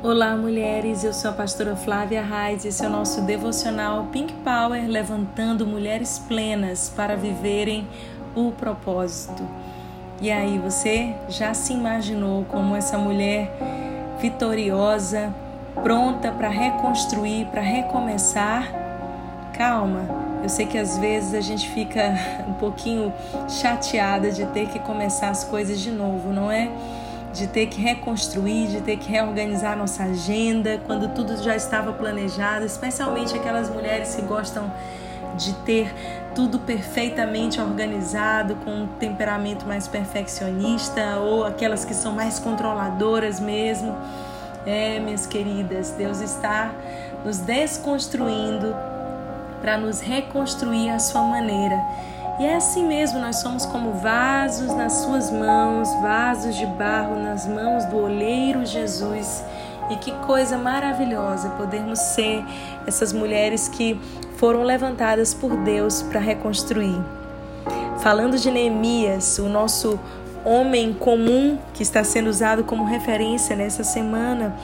Olá, mulheres. Eu sou a pastora Flávia Reis. Esse é o nosso devocional Pink Power, levantando mulheres plenas para viverem o propósito. E aí, você já se imaginou como essa mulher vitoriosa, pronta para reconstruir, para recomeçar? Calma, eu sei que às vezes a gente fica um pouquinho chateada de ter que começar as coisas de novo, não é? De ter que reconstruir, de ter que reorganizar nossa agenda, quando tudo já estava planejado, especialmente aquelas mulheres que gostam de ter tudo perfeitamente organizado, com um temperamento mais perfeccionista, ou aquelas que são mais controladoras mesmo. É, minhas queridas, Deus está nos desconstruindo para nos reconstruir à sua maneira. E é assim mesmo, nós somos como vasos nas suas mãos, vasos de barro nas mãos do oleiro Jesus. E que coisa maravilhosa podermos ser essas mulheres que foram levantadas por Deus para reconstruir. Falando de Neemias, o nosso homem comum que está sendo usado como referência nessa semana,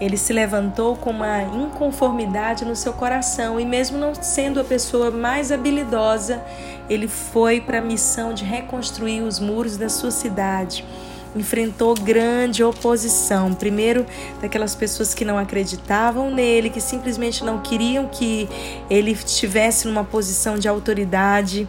ele se levantou com uma inconformidade no seu coração e, mesmo não sendo a pessoa mais habilidosa, ele foi para a missão de reconstruir os muros da sua cidade. Enfrentou grande oposição. Primeiro, daquelas pessoas que não acreditavam nele, que simplesmente não queriam que ele estivesse numa posição de autoridade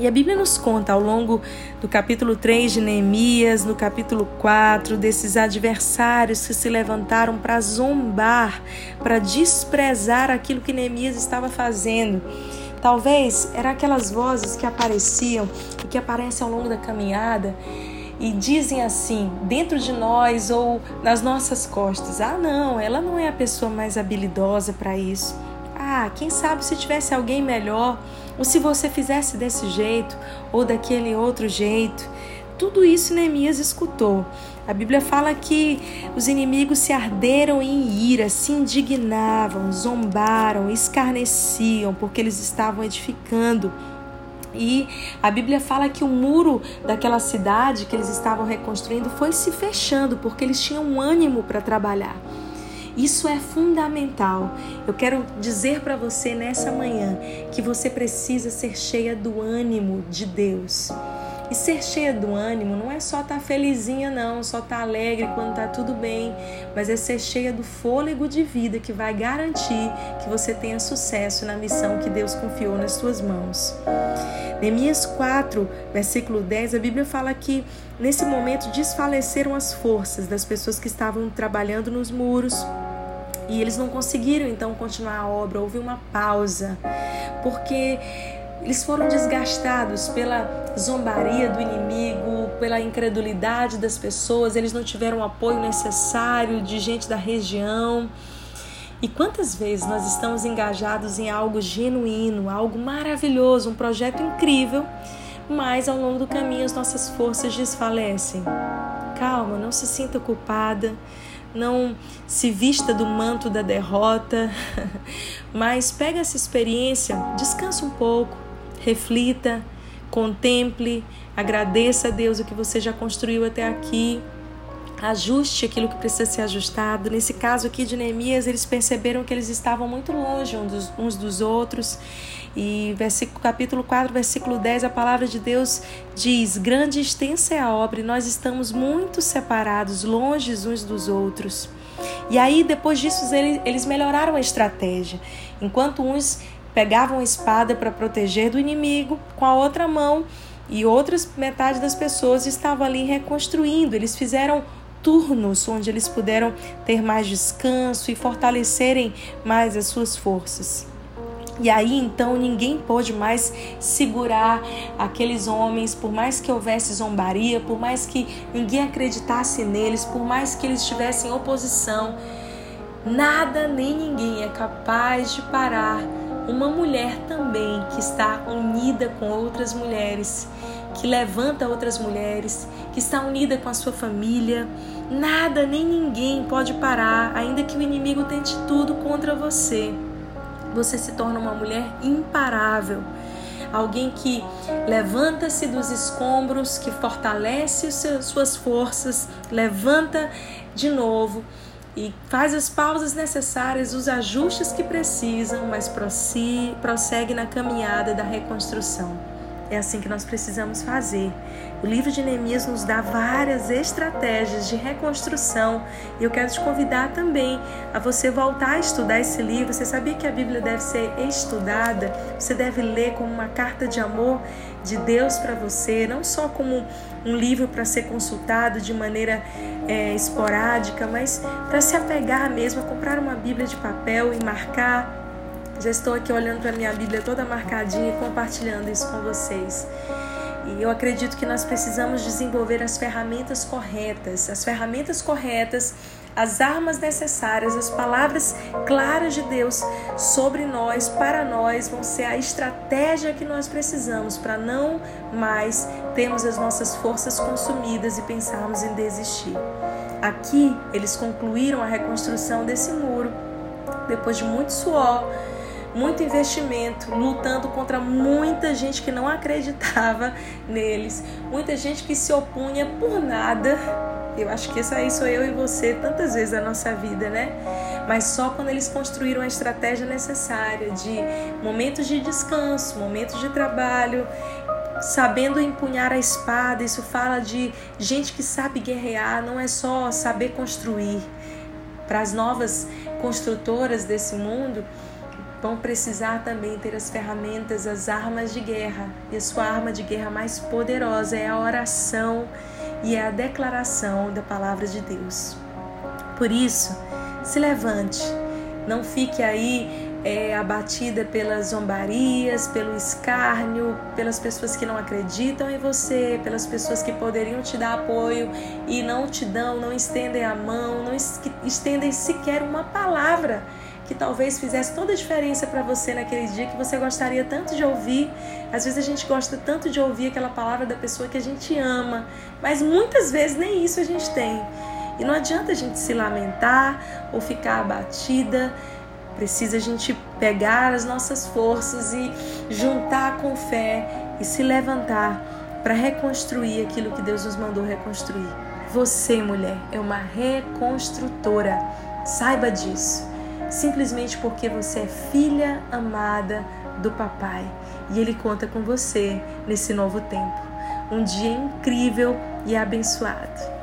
e a Bíblia nos conta ao longo do capítulo 3 de Neemias, no capítulo 4, desses adversários que se levantaram para zombar, para desprezar aquilo que Neemias estava fazendo. Talvez eram aquelas vozes que apareciam e que aparecem ao longo da caminhada e dizem assim, dentro de nós ou nas nossas costas: ah, não, ela não é a pessoa mais habilidosa para isso. Ah, quem sabe se tivesse alguém melhor, ou se você fizesse desse jeito ou daquele outro jeito. Tudo isso Neemias escutou. A Bíblia fala que os inimigos se arderam em ira, se indignavam, zombaram, escarneciam, porque eles estavam edificando. E a Bíblia fala que o muro daquela cidade que eles estavam reconstruindo foi se fechando, porque eles tinham ânimo para trabalhar. Isso é fundamental. Eu quero dizer para você nessa manhã que você precisa ser cheia do ânimo de Deus. E ser cheia do ânimo não é só estar tá felizinha, não, só estar tá alegre quando está tudo bem, mas é ser cheia do fôlego de vida que vai garantir que você tenha sucesso na missão que Deus confiou nas suas mãos. Neemias 4, versículo 10, a Bíblia fala que nesse momento desfaleceram as forças das pessoas que estavam trabalhando nos muros e eles não conseguiram então continuar a obra, houve uma pausa, porque eles foram desgastados pela zombaria do inimigo, pela incredulidade das pessoas, eles não tiveram o apoio necessário de gente da região. E quantas vezes nós estamos engajados em algo genuíno, algo maravilhoso, um projeto incrível, mas ao longo do caminho as nossas forças desfalecem. Calma, não se sinta culpada, não se vista do manto da derrota, mas pega essa experiência, descansa um pouco, reflita, contemple, agradeça a Deus o que você já construiu até aqui ajuste aquilo que precisa ser ajustado. Nesse caso aqui de Neemias, eles perceberam que eles estavam muito longe uns dos, outros. E versículo, capítulo 4, versículo 10, a palavra de Deus diz: Grande e extensa é a obra, e nós estamos muito separados, longe uns dos outros. E aí, depois disso, eles melhoraram a estratégia. Enquanto uns pegavam a espada para proteger do inimigo, com a outra mão, e outras metade das pessoas estavam ali reconstruindo. Eles fizeram turnos onde eles puderam ter mais descanso e fortalecerem mais as suas forças. E aí então ninguém pôde mais segurar aqueles homens, por mais que houvesse zombaria, por mais que ninguém acreditasse neles, por mais que eles tivessem oposição, nada nem ninguém é capaz de parar uma mulher também que está unida com outras mulheres que levanta outras mulheres, que está unida com a sua família. Nada nem ninguém pode parar, ainda que o inimigo tente tudo contra você. Você se torna uma mulher imparável. Alguém que levanta-se dos escombros, que fortalece suas forças, levanta de novo e faz as pausas necessárias, os ajustes que precisam, mas prossegue na caminhada da reconstrução. É assim que nós precisamos fazer. O livro de Neemias nos dá várias estratégias de reconstrução e eu quero te convidar também a você voltar a estudar esse livro. Você sabia que a Bíblia deve ser estudada? Você deve ler como uma carta de amor de Deus para você, não só como um livro para ser consultado de maneira é, esporádica, mas para se apegar mesmo, a comprar uma Bíblia de papel e marcar já estou aqui olhando para minha Bíblia toda marcadinha e compartilhando isso com vocês. E eu acredito que nós precisamos desenvolver as ferramentas corretas, as ferramentas corretas, as armas necessárias, as palavras claras de Deus sobre nós, para nós, vão ser a estratégia que nós precisamos para não mais termos as nossas forças consumidas e pensarmos em desistir. Aqui eles concluíram a reconstrução desse muro depois de muito suor muito investimento, lutando contra muita gente que não acreditava neles, muita gente que se opunha por nada. Eu acho que isso aí sou eu e você tantas vezes na nossa vida, né? Mas só quando eles construíram a estratégia necessária de momentos de descanso, momentos de trabalho, sabendo empunhar a espada. Isso fala de gente que sabe guerrear, não é só saber construir. Para as novas construtoras desse mundo, vão precisar também ter as ferramentas, as armas de guerra. E a sua arma de guerra mais poderosa é a oração e é a declaração da palavra de Deus. Por isso, se levante, não fique aí é, abatida pelas zombarias, pelo escárnio, pelas pessoas que não acreditam em você, pelas pessoas que poderiam te dar apoio e não te dão, não estendem a mão, não estendem sequer uma palavra que talvez fizesse toda a diferença para você naquele dia que você gostaria tanto de ouvir. Às vezes a gente gosta tanto de ouvir aquela palavra da pessoa que a gente ama, mas muitas vezes nem isso a gente tem. E não adianta a gente se lamentar ou ficar abatida. Precisa a gente pegar as nossas forças e juntar com fé e se levantar para reconstruir aquilo que Deus nos mandou reconstruir. Você, mulher, é uma reconstrutora. Saiba disso simplesmente porque você é filha amada do papai e ele conta com você nesse novo tempo. Um dia incrível e abençoado.